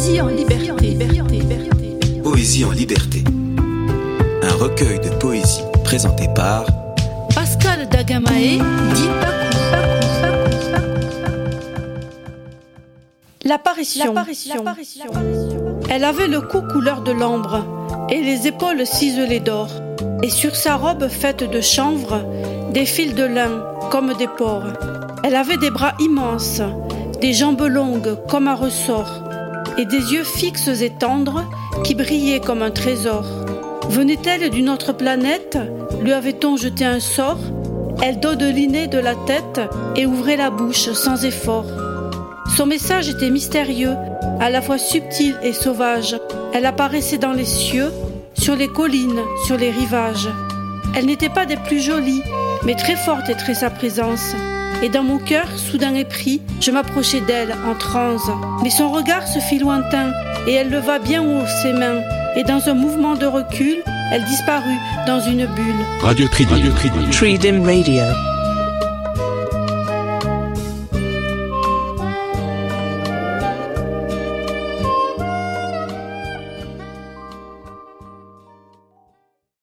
Poésie en liberté. Poésie en liberté. Un recueil de poésie présenté par Pascal Dagamae, dit L'apparition. Elle avait le cou couleur de l'ambre et les épaules ciselées d'or. Et sur sa robe faite de chanvre, des fils de lin comme des porcs. Elle avait des bras immenses, des jambes longues comme un ressort, et des yeux fixes et tendres qui brillaient comme un trésor. Venait-elle d'une autre planète? Lui avait-on jeté un sort? Elle dodelinait de la tête et ouvrait la bouche sans effort. Son message était mystérieux, à la fois subtil et sauvage. Elle apparaissait dans les cieux, sur les collines, sur les rivages. Elle n'était pas des plus jolies, mais très forte et très sa présence. Et dans mon cœur, soudain épris, je m'approchai d'elle en transe. Mais son regard se fit lointain, et elle leva bien haut ses mains. Et dans un mouvement de recul, elle disparut dans une bulle. Radio Tridim. Radio Tridim. Tridim Radio.